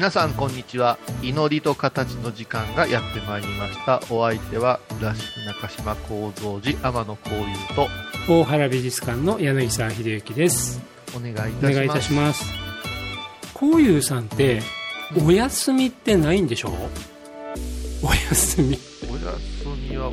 皆さんこんにちは。祈りと形の時間がやってまいりました。お相手は倉敷中島幸三寺天野幸雄と大原美術館の柳沢秀幸です。お願いいたします。お願いいたしますこういうさんってお休みってないんでしょ？うお休み。お休みは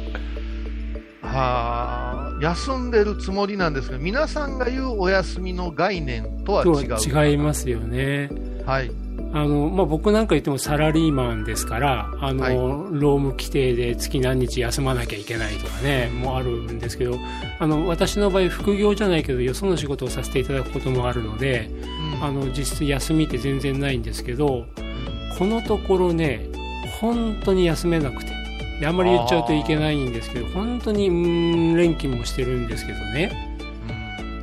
はあ休んでるつもりなんですが皆さんが言うお休みの概念とはと違うは違いますよね。はいあの、まあ、僕なんか言ってもサラリーマンですからあの、はい。労務規定で月何日休まなきゃいけないとかねもあるんですけどあの私の場合副業じゃないけどよその仕事をさせていただくこともあるのでうん。あの実質休みって全然ないんですけどこのところね本当に休めなくてであんまり言っちゃうといけないんですけど本当にうーん連勤もしてるんですけどね。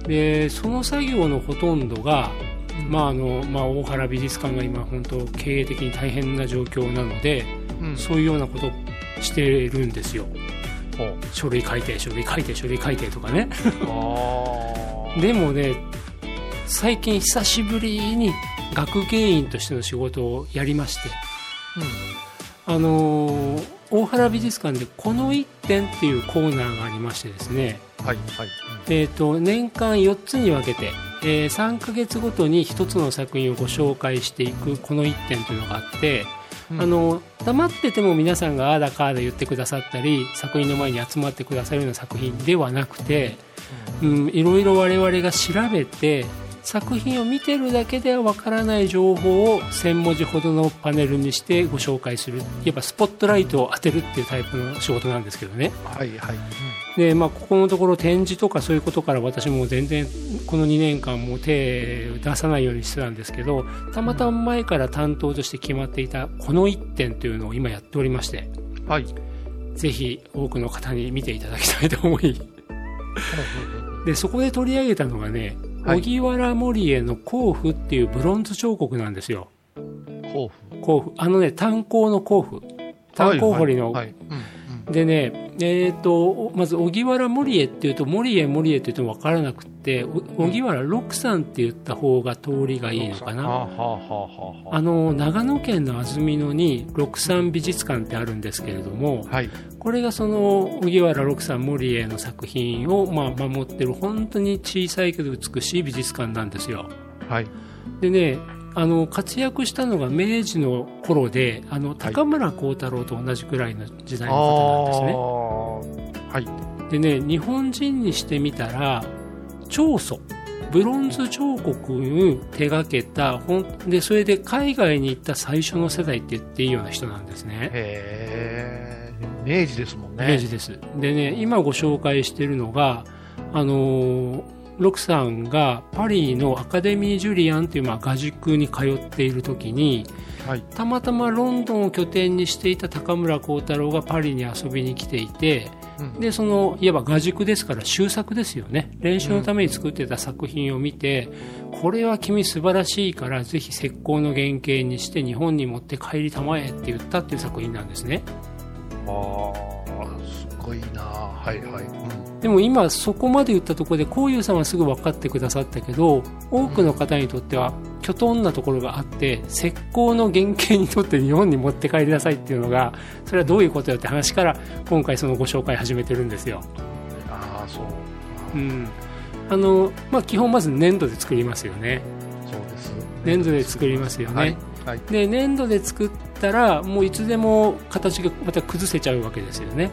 でその作業のほとんどが、まああのまあ、大原美術館が今本当経営的に大変な状況なのでうん。うんそういうようなことしてるんですよ。書類書いて書類書いて書類書いてとかね。あ でもね最近久しぶりに学芸員としての仕事をやりまして。あのー大原美術館で「この一点」っていうコーナーがありましてですね、ーはいはい。えー、と年間4つに分けて、えー3ヶ月ごとに1つの作品をご紹介していく「この一点」というのがあって、うん。あの黙ってても皆さんがああだかあだ言ってくださったり作品の前に集まってくださるような作品ではなくて、うん、いろいろ我々が調べて作品を見てるだけではわからない情報を1000文字ほどのパネルにしてご紹介する。いわばスポットライトを当てるっていうタイプの仕事なんですけどね。はいはい。で、まあ、ここのところ展示とかそういうことから私も全然この2年間も手を出さないようにしてたんですけどたまたま前から担当として決まっていたこの1点というのを今やっておりましてうんはい。ぜひ多くの方に見ていただきたいと思い。でそこで取り上げたのがねはい荻原森江の甲府っていうブロンズ彫刻なんですよ。甲府。甲府。あのね炭鉱の甲府。炭鉱掘りの、はいはいはい。うんでね、えー、とまず荻原森江っていうと森江森江って言っても分からなくってお荻原六さんって言った方が通りがいいのかな、はあの長野県の安曇野に六三美術館ってあるんですけれどもはい。これがその荻原六さん森江の作品を、まあ、守ってる本当に小さいけど美しい美術館なんですよ。はい。でねあの活躍したのが明治の頃であの高村光太郎と同じくらいの時代の方なんですね、はい。でね日本人にしてみたら長祖ブロンズ彫刻を手がけたほんでそれで海外に行った最初の世代って言っていいような人なんですね。へえ明治ですもんね。明治です。でね今ご紹介してるのがあのーロクさんがパリのアカデミー・ジュリアンというまあ画塾に通っている時にはい。たまたまロンドンを拠点にしていた高村光太郎がパリに遊びに来ていてうん。でそのいわば画塾ですから修作ですよね。練習のために作ってた作品を見て、これは君素晴らしいからぜひ石膏の原型にして日本に持って帰りたまえって言ったっていう作品なんですね。ああすごいな。はいはい、うん、でも今そこまで言ったところでこういうさんはすぐ分かってくださったけど多くの方にとってはきょとんなところがあって石膏の原型にとって日本に持って帰りなさいっていうのがそれはどういうことよって話から今回そのご紹介始めてるんですよ。ああそう。うん。あのまあ基本まず粘土で作りますよね。そうです。粘土で作りますよね、はい。はい。で粘土で作ったらもういつでも形がまた崩せちゃうわけですよね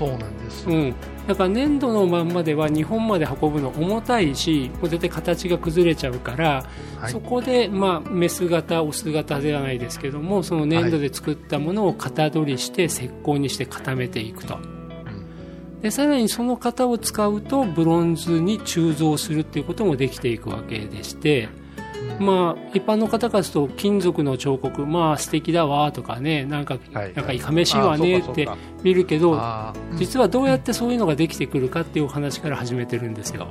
そうなんです。うん、だから粘土のまんまでは日本まで運ぶの重たいしもう絶対形が崩れちゃうから、はい。そこで、まあ、メス型オス型ではないですけどもその粘土で作ったものを型取りして石膏にして固めていくと。でさらにその型を使うとブロンズに鋳造するっていうこともできていくわけでして、まあ、一般の方からすると金属の彫刻まあ素敵だわとかねなんか,、はいなんかいかめしいわねって見るけど実はどうやってそういうのができてくるかっていうお話から始めてるんですよ。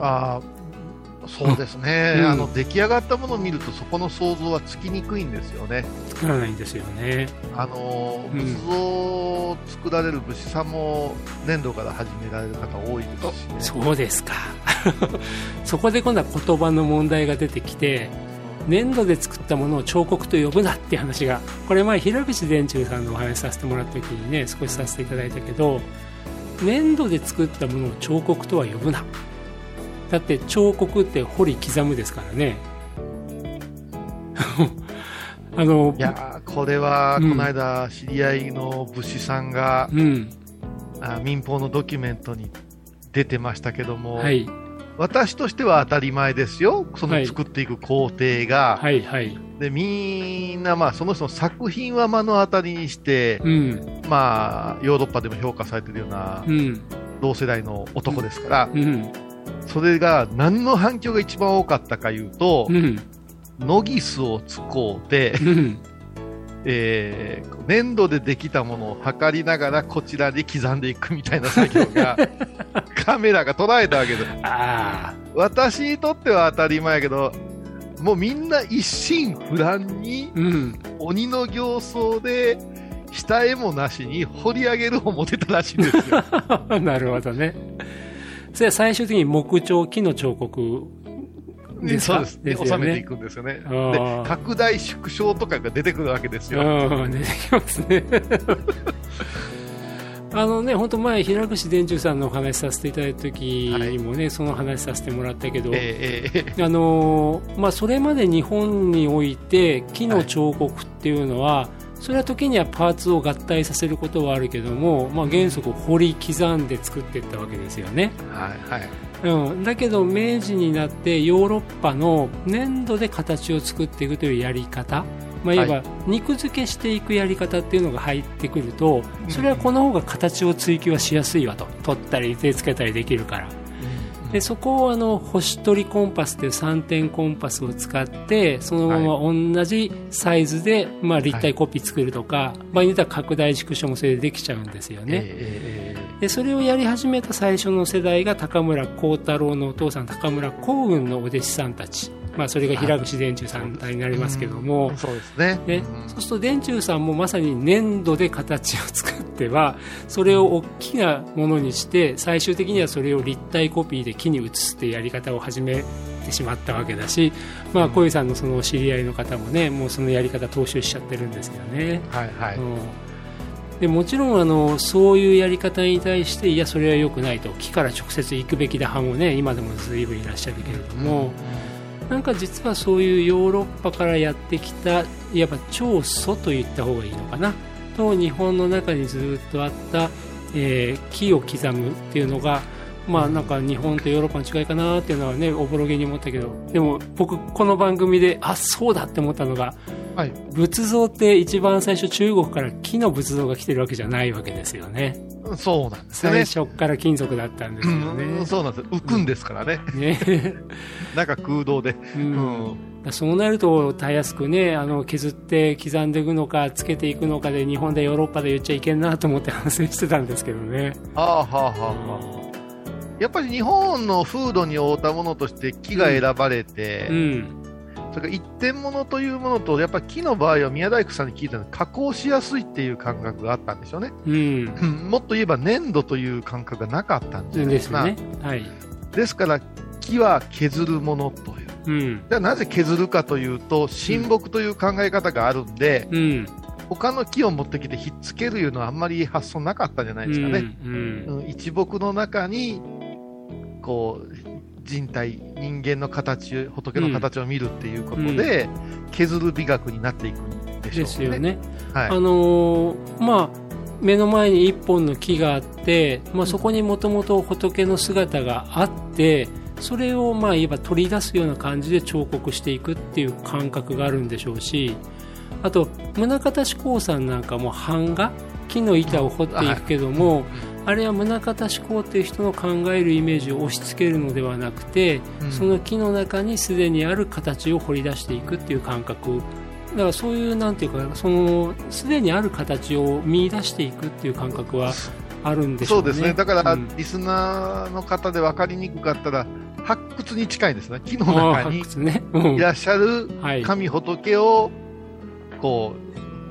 あーそうですね、うんあの出来上がったものを見るとそこの想像はつきにくいんですよね。作らないんですよね。あのうん仏像を作られる武士さんも粘土から始められる方多いですしね。そうですか。そこで今度は言葉の問題が出てきて、粘土で作ったものを彫刻と呼ぶなっていう話が、これ前平口伝中さんのお話しさせてもらった時にね、少しさせていただいたけど、粘土で作ったものを彫刻とは呼ぶな。だって彫刻って彫り刻むですからね。あのい、やーこれはうんこの間知り合いの武士さんが、うん、あ民放のドキュメントに出てましたけども、はい、私としては当たり前ですよ、そはい。の作っていく工程が。はい、はい。でみんな、まあ、その人の作品は目の当たりにして、うん、まあ、ヨーロッパでも評価されてるようなうん、同世代の男ですから、うん、それが何の反響が一番多かったかいうとう、ん、ノギスを使うて、うん。えー粘土でできたものを測りながらこちらで刻んでいくみたいな作業が カメラが捉えたわけです。ああ、私にとっては当たり前やけど、もうみんな一心不乱にうん。鬼の形相で下絵もなしに掘り上げるを持てたらしいんですよ。なるほどね。それは最終的に木彫、木の彫刻でそうです。で、よ収めていね。くんですよね。で、拡大縮小とかが出てくるわけですよ。うん、出てきますね。あのね、本当前、平口伝中さんのお話しさせていただいた時にもね、その話させてもらったけど、えーあのーまあ、それまで日本において木の彫刻っていうのは、それは時にはパーツを合体させることはあるけども、まあ、原則掘り刻んで作っていったわけですよね。ーはいはい。うん、だけど明治になってヨーロッパの粘土で形を作っていくというやり方、まあ、いわば肉付けしていくやり方っていうのが入ってくるとそれはこの方が形を追求はしやすいわと。取ったり手つけたりできるから。でそこをあの星取りコンパスという3点コンパスを使ってそのまま同じサイズで、まあ、立体コピー作るとか、場合によっては拡大縮小もそれでできちゃうんですよね。えーえーでそれをやり始めた最初の世代が高村光太郎のお父さん高村光雲のお弟子さんたち、まあ、それが平口伝中さんになりますけども、うんそうですね。ねうんそうすると伝中さんもまさに粘土で形を作ってはそれを大きなものにして最終的にはそれを立体コピーで木に写すっていうやり方を始めてしまったわけだし、まあ、小井さんのその知り合いの方もねもうそのやり方踏襲しちゃってるんですよね。はいはい。うんでもちろんあのそういうやり方に対していやそれは良くないと。木から直接行くべきだ派もね今でも随分いらっしゃるけれども、なんか実はそういうヨーロッパからやってきたいわば長祖と言った方がいいのかな。と日本の中にずっとあった、えー木を刻むっていうのがまあなんか日本とヨーロッパの違いかなっていうのはねおぼろげに思ったけど。でも僕この番組であそうだって思ったのがはい。仏像って一番最初中国から木の仏像が来てるわけじゃないわけですよねそうなんですよね最。初から金属だったんですようんねそうなんです。浮くんですからね。ね、なんか空洞で。ううんん。そうなるとたやすくねあの削って刻んでいくのかつけていくのかで日本でヨーロッパで言っちゃいけんなと思って反省してたんですけどね、はあはあはあはあ。やっぱり日本の風土に合うたものとして木が選ばれて、うんそれから一点物というものと、やっぱり木の場合は宮大工さんに聞いたのは加工しやすいっていう感覚があったんでしょうね。うんうん もっと言えば粘土という感覚がなかったんじゃない。ですよねはいですから木は削るものという。うんじゃあなぜ削るかというと、親木という考え方があるんで、うん他の木を持ってきてひっつけるいうのはあんまり発想なかったんじゃないですかね。うんうん一木の中に、こう、人体、人間の形、仏の形を見るっていうことで、削る美学になっていくんでしょうね。ですよね、はい。あのーまあ目の前に一本の木があって、まあ、そこにもともと仏の姿があってそれをまあ言えば取り出すような感じで彫刻していくっていう感覚があるんでしょうしあと宗像志功さんなんかも版画木の板を彫っていくけども、あれは宗像志功っていう人の考えるイメージを押し付けるのではなくて、うんその木の中にすでにある形を彫り出していくっていう感覚だからそういうなんていうかそのすでにある形を見出していくっていう感覚はあるんでしょね。そううですね。だから、うんリスナーの方で分かりにくかったら、発掘に近いですね。木の中にいらっしゃるはい。神仏を、こ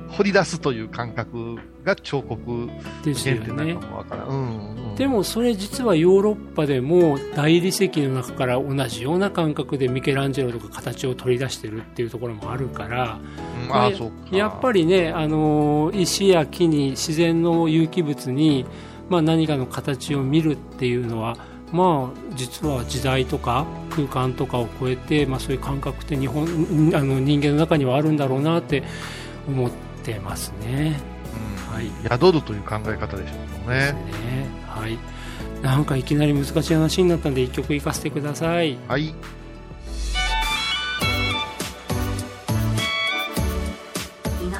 う、掘り出すという感覚が彫刻ですよね原点なの。かもわからん。うんうんでもそれ実はヨーロッパでも大理石の中から同じような感覚でミケランジェロとか形を取り出してるっていうところもあるから、うんあ。やっぱりね、あのー石や木に自然の有機物に、まあ、何かの形を見るっていうのは、まあ、実は時代とか空間とかを超えて、まあ、そういう感覚って日本んあの人間の中にはあるんだろうなって思ってますね。うんはい宿るという考え方でしょうね。ね。はい。なんかいきなり難しい話になったんで一曲いかせてください。はい。祈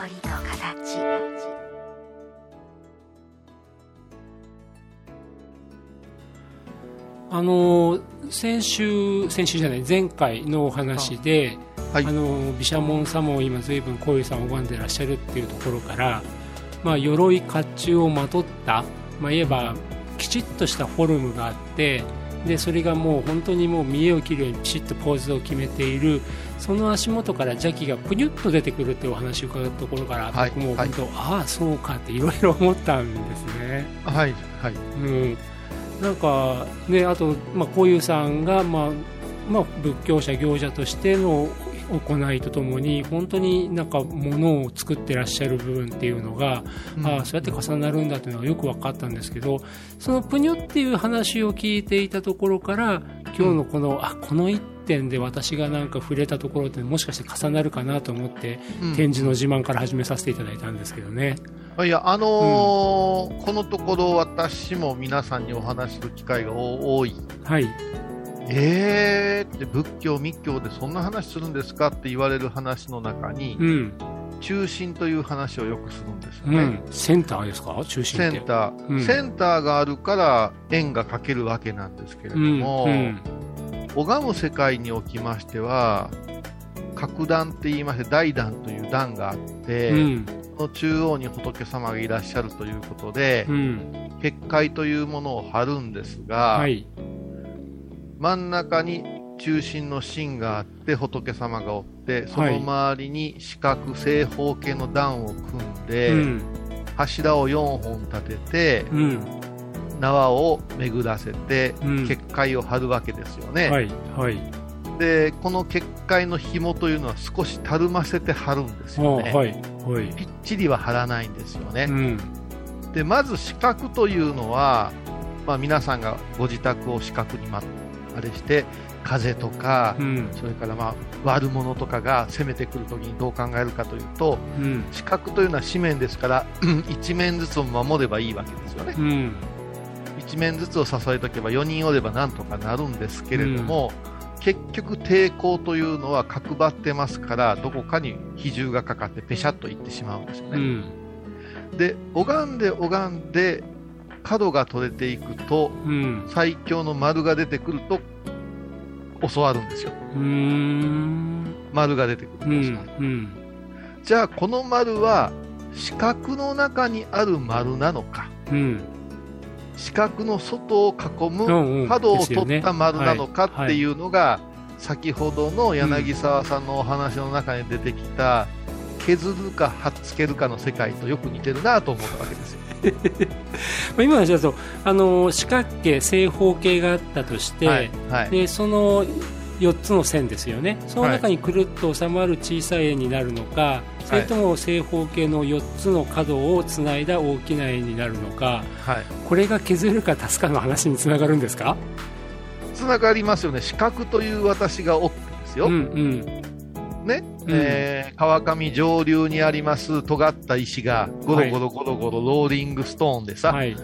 りと形あの先週先週じゃない前回のお話で、はいあの毘沙門様を今随分こういうさん拝んでらっしゃるっていうところから、まあ、鎧甲冑をまとった、まあ、言えばきちっとしたフォルムがあってでそれがもう本当にもう見栄を切るようにピシッとポーズを決めているその足元から邪気がぷにゅっと出てくるっていうお話を伺ったところから、はい僕もはい本当、ああそうかっていろいろ思ったんですね。はい。はい。うん、なんかねあと、まあ、こういうさんが、まあまあ、仏教者行者としての行いとともに本当になんか物を作ってらっしゃる部分っていうのが、うん。ああそうやって重なるんだというのがよく分かったんですけどそのぷにゅっていう話を聞いていたところから今日のこの、あこの一点で私がなんか触れたところってもしかして重なるかなと思って、うん。展示の自慢から始めさせていただいたんですけどね。いや、あのーこのところ私も皆さんにお話しする機会が多い。はい、えーって仏教、密教でそんな話するんですかって言われる話の中に、うん。中心という話をよくするんですよね。うん、センターですか？中心って。センター、うん。センターがあるから円が描けるわけなんですけれども、うん。拝む世界におきましては、格段って言いまして、大段という段があって、うん。その中央に仏様がいらっしゃるということで、うん。結界というものを貼るんですが、はい真ん中に中心の芯があって仏様がおってその周りに四角正方形の段を組んで、うん。柱を4本立ててうん。縄を巡らせて、うん。結界を張るわけですよね、はいはい。でこの結界の紐というのは少したるませて張るんですあよね、はいはい。ぴっちりは張らないんですよね、うん。でまず四角というのは、まあ、皆さんがご自宅を四角に、ま、あれして風とか、うん。それからまあ悪者とかが攻めてくるときにどう考えるかというとうん。四角というのは四面ですから 一面ずつを守ればいいわけですよね。うん。一面ずつを支えとけば4人おればなんとかなるんですけれども、結局抵抗というのは角張ってますからどこかに比重がかかってペシャッといってしまうんですよね、うん。で拝んで拝んで角が取れていくとうん。最強の丸が出てくると教わるんですよ。丸が出てくうるんです、ん。うん。じゃあこの丸は四角の中にある丸なのか。うん。四角の外を囲む角を取った丸なのかはい。っていうのが先ほどの柳沢さんのお話の中に出てきた削るか貼っつけるかの世界とよく似てるなと思ったわけですよ。まあ今の話だとあの四角形正方形があったとして、はいはい。でその4つの線ですよね。その中にくるっと収まる小さい円になるのか、それとも正方形の4つの角をつないだ大きな円になるのかはい。これが削るか足すかの話につながるんですか？つながりますよね。四角という私がおってですよ、うんうん。ね、うんえー川上上流にあります尖った石がゴロゴロゴロゴロローリングストーンでさ、はい。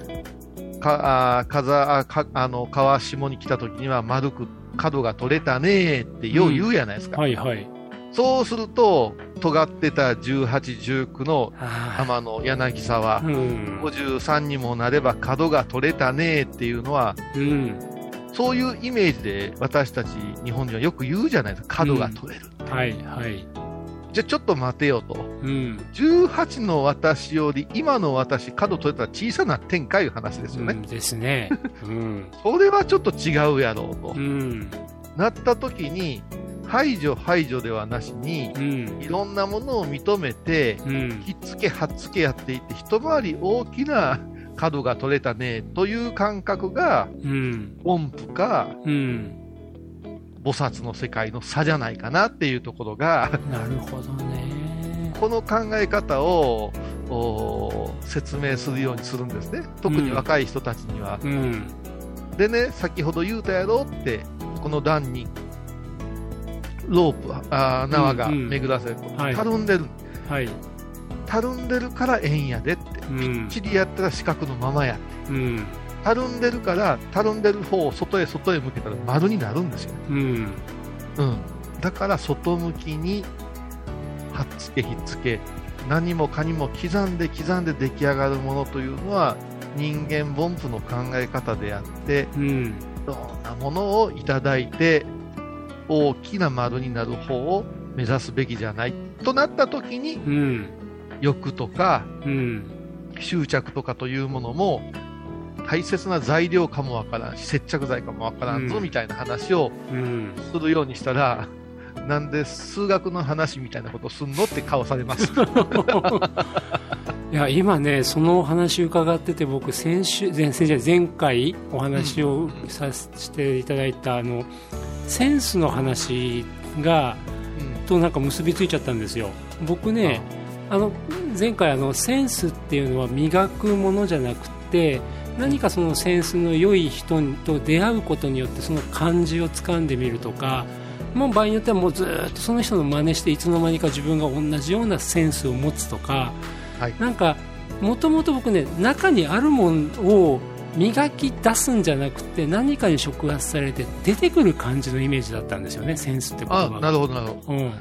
かあかあの川下に来た時には丸く角が取れたねーってよう言うやないですか。はいはい。そうすると、尖ってた18、19のあ浜の柳沢あ。、うん。53にもなれば角が取れたねーっていうのは、うん。そういうイメージで私たち日本人はよく言うじゃないですか。角が取れる。はいはい。じゃあちょっと待てよと。うん。18の私より今の私、角取れたら小さな展開いう話ですよね。うんですね。うん。それはちょっと違うやろうとう。ん。なった時に、排除排除ではなしにう、ん。いろんなものを認めて、うん。ひっつけはっつけやっていって、一回り大きな角が取れたねという感覚が、うん。音符かうん。菩薩の世界の差じゃないかなっていうところが、なるほどね。この考え方をお説明するようにするんですね。特に若い人たちには。うん。でね、先ほど言うたやろって、この段に、ロープ、あー縄が巡らせると、はいたるんでる。はい。たるんでるからええんやでって。うんきっちりやったら四角のままやって。うん。たるんでるから、たるんでる方を外へ外へ向けたら丸になるんですよ。うん。うん。だから外向きに、はっつけひっつけ、何もかにも刻んで刻んで出来上がるものというのは、人間凡夫の考え方であって、うん。いろんなものをいただいて、大きな丸になる方を目指すべきじゃない。となった時に、うん。欲とかうん。執着とかというものも、大切な材料かもわからんし、接着剤かもわからんぞ、うんみたいな話をうん。するようにしたら、なんで数学の話みたいなことすんのって顔されます。いや今ね、そのお話伺ってて、僕、先週、前先週前回お話をさせていただいた、あのセンスの話がうんとなんか結びついちゃったんですよ。僕ね、あの前回あの、センスっていうのは磨くものじゃなくて、何かそのセンスの良い人と出会うことによってその感じを掴んでみるとか、もう場合によってはもうずっとその人の真似していつの間にか自分が同じようなセンスを持つとか、はい。なんかもともと僕ね中にあるものを磨き出すんじゃなくて何かに触発されて出てくる感じのイメージだったんですよねセンスって言葉あ、がなるほど、なるほど。うん。い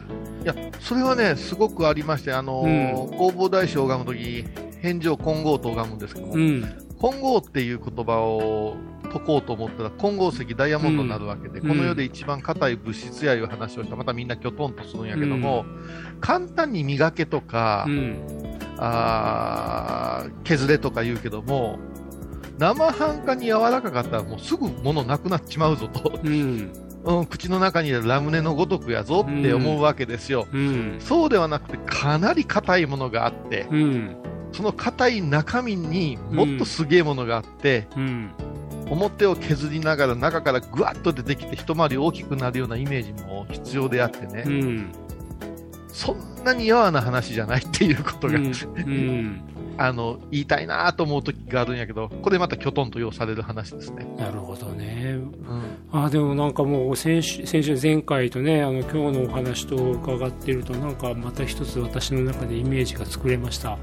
や、それはね、すごくありまして、あのー弘法大師を拝むとき、返上金剛と拝むんですけども、うん。金剛っていう言葉を解こうと思ったら、金剛石ダイヤモンドになるわけで、うん。この世で一番硬い物質やいう話をしたら、またみんなきょとんとするんやけども、簡単に磨けとか、うん。あー削れとか言うけども、生半可に柔らかかったらもうすぐ物なくなっちまうぞと、うんうん、口の中にラムネのごとくやぞって思うわけですよ。うん。そうではなくて、かなり硬いものがあって、うん。その硬い中身にもっとすげえものがあって、うん。表を削りながら中からぐわっと出てきて一回り大きくなるようなイメージも必要であってね、うん。そんなにやわな話じゃないっていうことが、うんあの言いたいなと思う時があるんやけど、これまたきょとんと要される話ですね。なるほどね。うん。あでもなんかもう先週先週前回とねあの今日のお話と伺っているとなんかまた一つ私の中でイメージが作れました。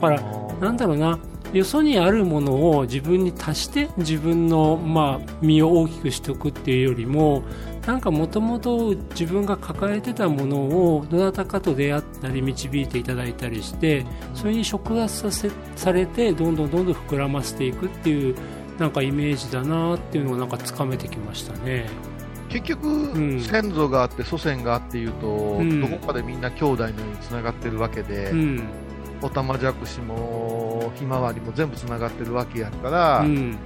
だからなんだろうな。よそにあるものを自分に足して自分の、まあ、身を大きくしておくっていうよりもなんかもともと自分が抱えてたものをどなたかと出会ったり導いていただいたりしてそれに触発させされてどんどんどんどん膨らませていくっていうなんかイメージだなっていうのをなんかつかめてきましたね。結局、ん。先祖があって祖先があっていうと、ん。どこかでみんな兄弟のようにつながってるわけで、うん。オタマジャクシもひまわりも全部つながってるわけやから、うん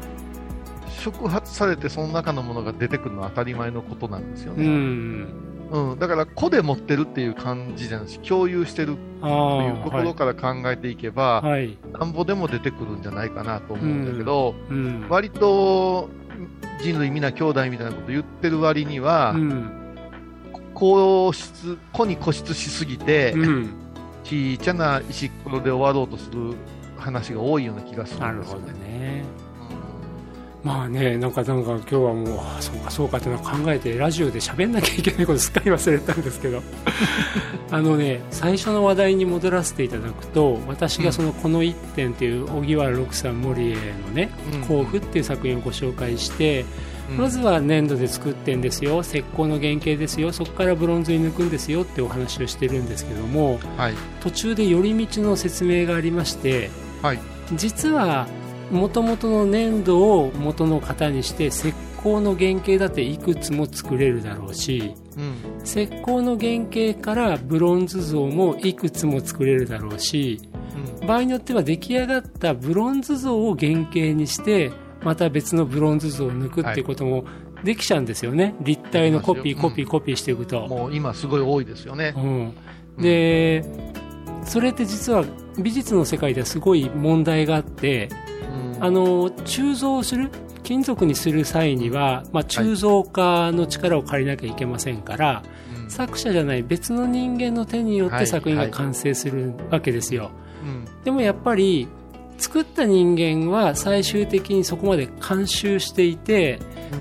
触発されてその中のものが出てくるのは当たり前のことなんですようね。ん。うん。だから個で持ってるっていう感じじゃないし、共有してるあというとこあろから考えていけば、はい、はい。なんぼでも出てくるんじゃないかなと思うんだけど、うん。割と人類皆兄弟みたいなこと言ってる割には、うん。皇室、個に固執しすぎて、うん。ちっちゃな石ころで終わろうとする話が多いような気がするなんですよね。まあね、なんかなんか今日はもう、あそうかそうかっていうのを考えて、ラジオで喋んなきゃいけないことすっかり忘れたんですけど、あのね、最初の話題に戻らせていただくと、私がそのこの一点っていう荻原六さん森江のね、甲府っていう作品をご紹介して、まずは粘土で作ってんですよ、石膏の原型ですよ、そこからブロンズに抜くんですよってお話をしてるんですけども、はい。途中で寄り道の説明がありまして、はい。実は元々の粘土を元の型にして石膏の原型だっていくつも作れるだろうしうん。石膏の原型からブロンズ像もいくつも作れるだろうしうん。場合によっては出来上がったブロンズ像を原型にしてまた別のブロンズ像を抜くっていうこともできちゃうんですよね、立体のコピーコピーコピーしていくと。もう今すごい多いですよね。うん、で、それって実は美術の世界ではすごい問題があってうんあの鋳造する金属にする際には、まあ、鋳造家の力を借りなきゃいけませんから、うん。作者じゃない別の人間の手によっはいて作品が完成するわけですよ、うん。でもやっぱり作った人間は最終的にそこまで監修していて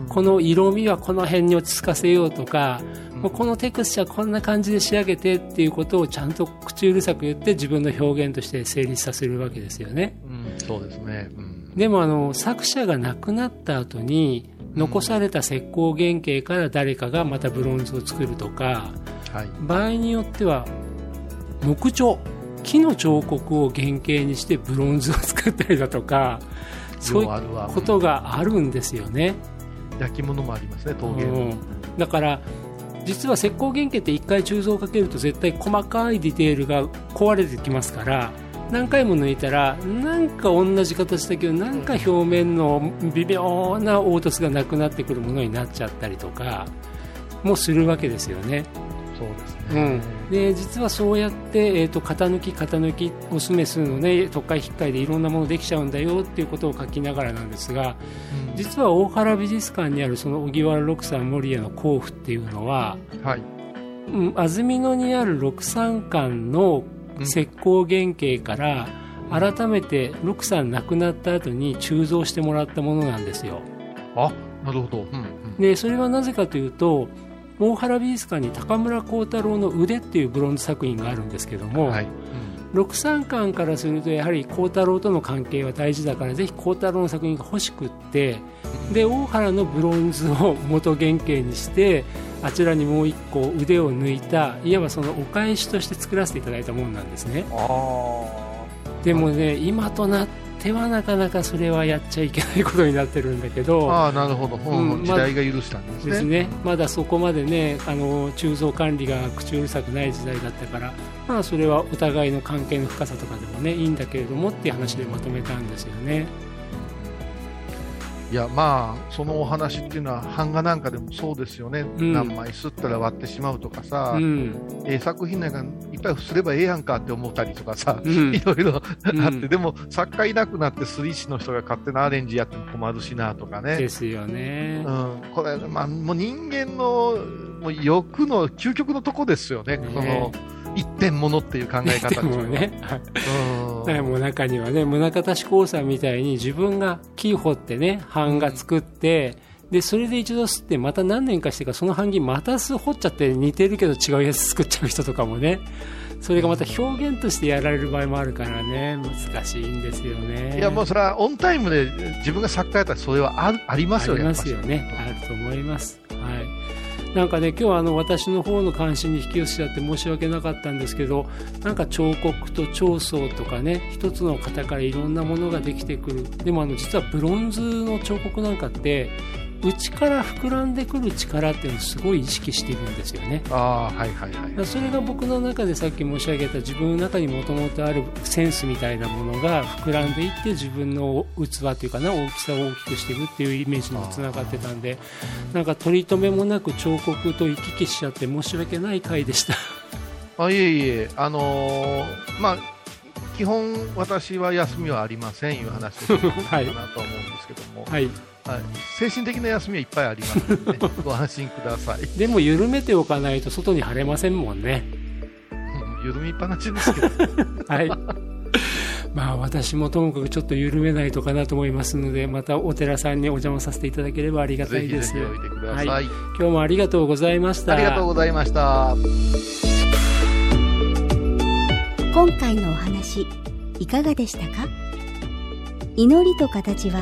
この色味はこの辺に落ち着かせようとか、もうこのテクスチャーこんな感じで仕上げてっていうことをちゃんと口うるさく言って自分の表現として成立させるわけですよね。うんそうですね。うんでもあの作者が亡くなった後に残された石膏原型から誰かがまたブロンズを作るとかはい。場合によっては木彫木の彫刻を原型にしてブロンズを作ったりだとかそういうことがあるんですよね。焼き物もありますね、陶芸の。うんだから実は石膏原型って1回鋳造をかけると絶対細かいディテールが壊れてきますから何回も抜いたらなんか同じ形だけどなんか表面の微妙な凹凸がなくなってくるものになっちゃったりとかもするわけですよね。そうですうねん。、で実はそうやって、えー、と型抜き型抜きオスメスのね特会引っかいでいろんなものできちゃうんだよっていうことを書きながらなんですがうん実は大原美術館にあるその荻原六山守屋の甲府っていうのは、はい。うん、安曇野にある六山館の石膏原型から改めて六山亡くなった後に鋳造してもらったものなんですよあ、なるほど。うんうん。でそれはなぜかというと大原美術館に高村光太郎の腕っていうブロンズ作品があるんですけども、はい。六三館からするとやはり孝太郎との関係は大事だからぜひ孝太郎の作品が欲しくってで大原のブロンズを元原型にしてあちらにもう一個腕を抜いたいわばそのお返しとして作らせていただいたものなんですねあでもね今となってはなかなかそれはやっちゃいけないことになってるんだけどあ。ああ、なるほど。うんうん時代が許したんですね。ですね、まだそこまでねあの鋳造管理が口うるさくない時代だったから、まあ、それはお互いの関係の深さとかでもねいいんだけれどもっていう話でまとめたんですよね。いや、まあ、そのお話っていうのは、版画なんかでもそうですよね。ん。何枚吸ったら割ってしまうとかさ、うん。ええ作品なんかいっぱいすればええやんかって思ったりとかさ、うん。いろいろあって、うん。でも作家いなくなってスリー師の人が勝手なアレンジやっても困るしなとかでね。すよね。うん、これ、まあ、もう人間のもう欲の究極のとこですよね。ね。この一点ものっていう考え方でっていうのは。もね、もう中にはね宗像志功さんみたいに自分が木掘ってね版画作って、でそれで一度吸ってまた何年かしてからその版木またす掘っちゃって似てるけど違うやつ作っちゃう人とかもねそれがまた表現としてやられる場合もあるからね難しいんですよね。いや、もうそれはオンタイムで自分が作家やったらそれはあるありますよ、ありますよね。あると思います。はいなんかね今日はあの私の方の関心に引き寄せちゃって申し訳なかったんですけどなんか彫刻と彫層とかね一つの型からいろんなものができてくる。でもあの実はブロンズの彫刻なんかって内から膨らんでくる力っていうのをすごい意識しているんですよね。ああ、はいはいはいそれが僕の中でさっき申し上げた自分の中にもともとあるセンスみたいなものが膨らんでいって自分の器というかな大きさを大きくしていくっていうイメージにもつながってたんでなんか取り留めもなく彫刻と行き来しちゃって申し訳ない回でした。あいえいえ、あのーまあ、基本、私は休みはありませんいう話をしようかはいなとは思うんですけども、はい。はい精神的な休みはいっぱいありますので、ね、ご安心ください。でも緩めておかないと外に晴れませんもんねうん緩みっぱなしですけど、はいまあ私もともかくちょっと緩めないとかなと思いますので、またお寺さんにお邪魔させていただければありがたいです。ぜひぜひおいでください。はい今日もありがとうございました。ありがとうございました。今回のお話いかがでしたか？祈りと形は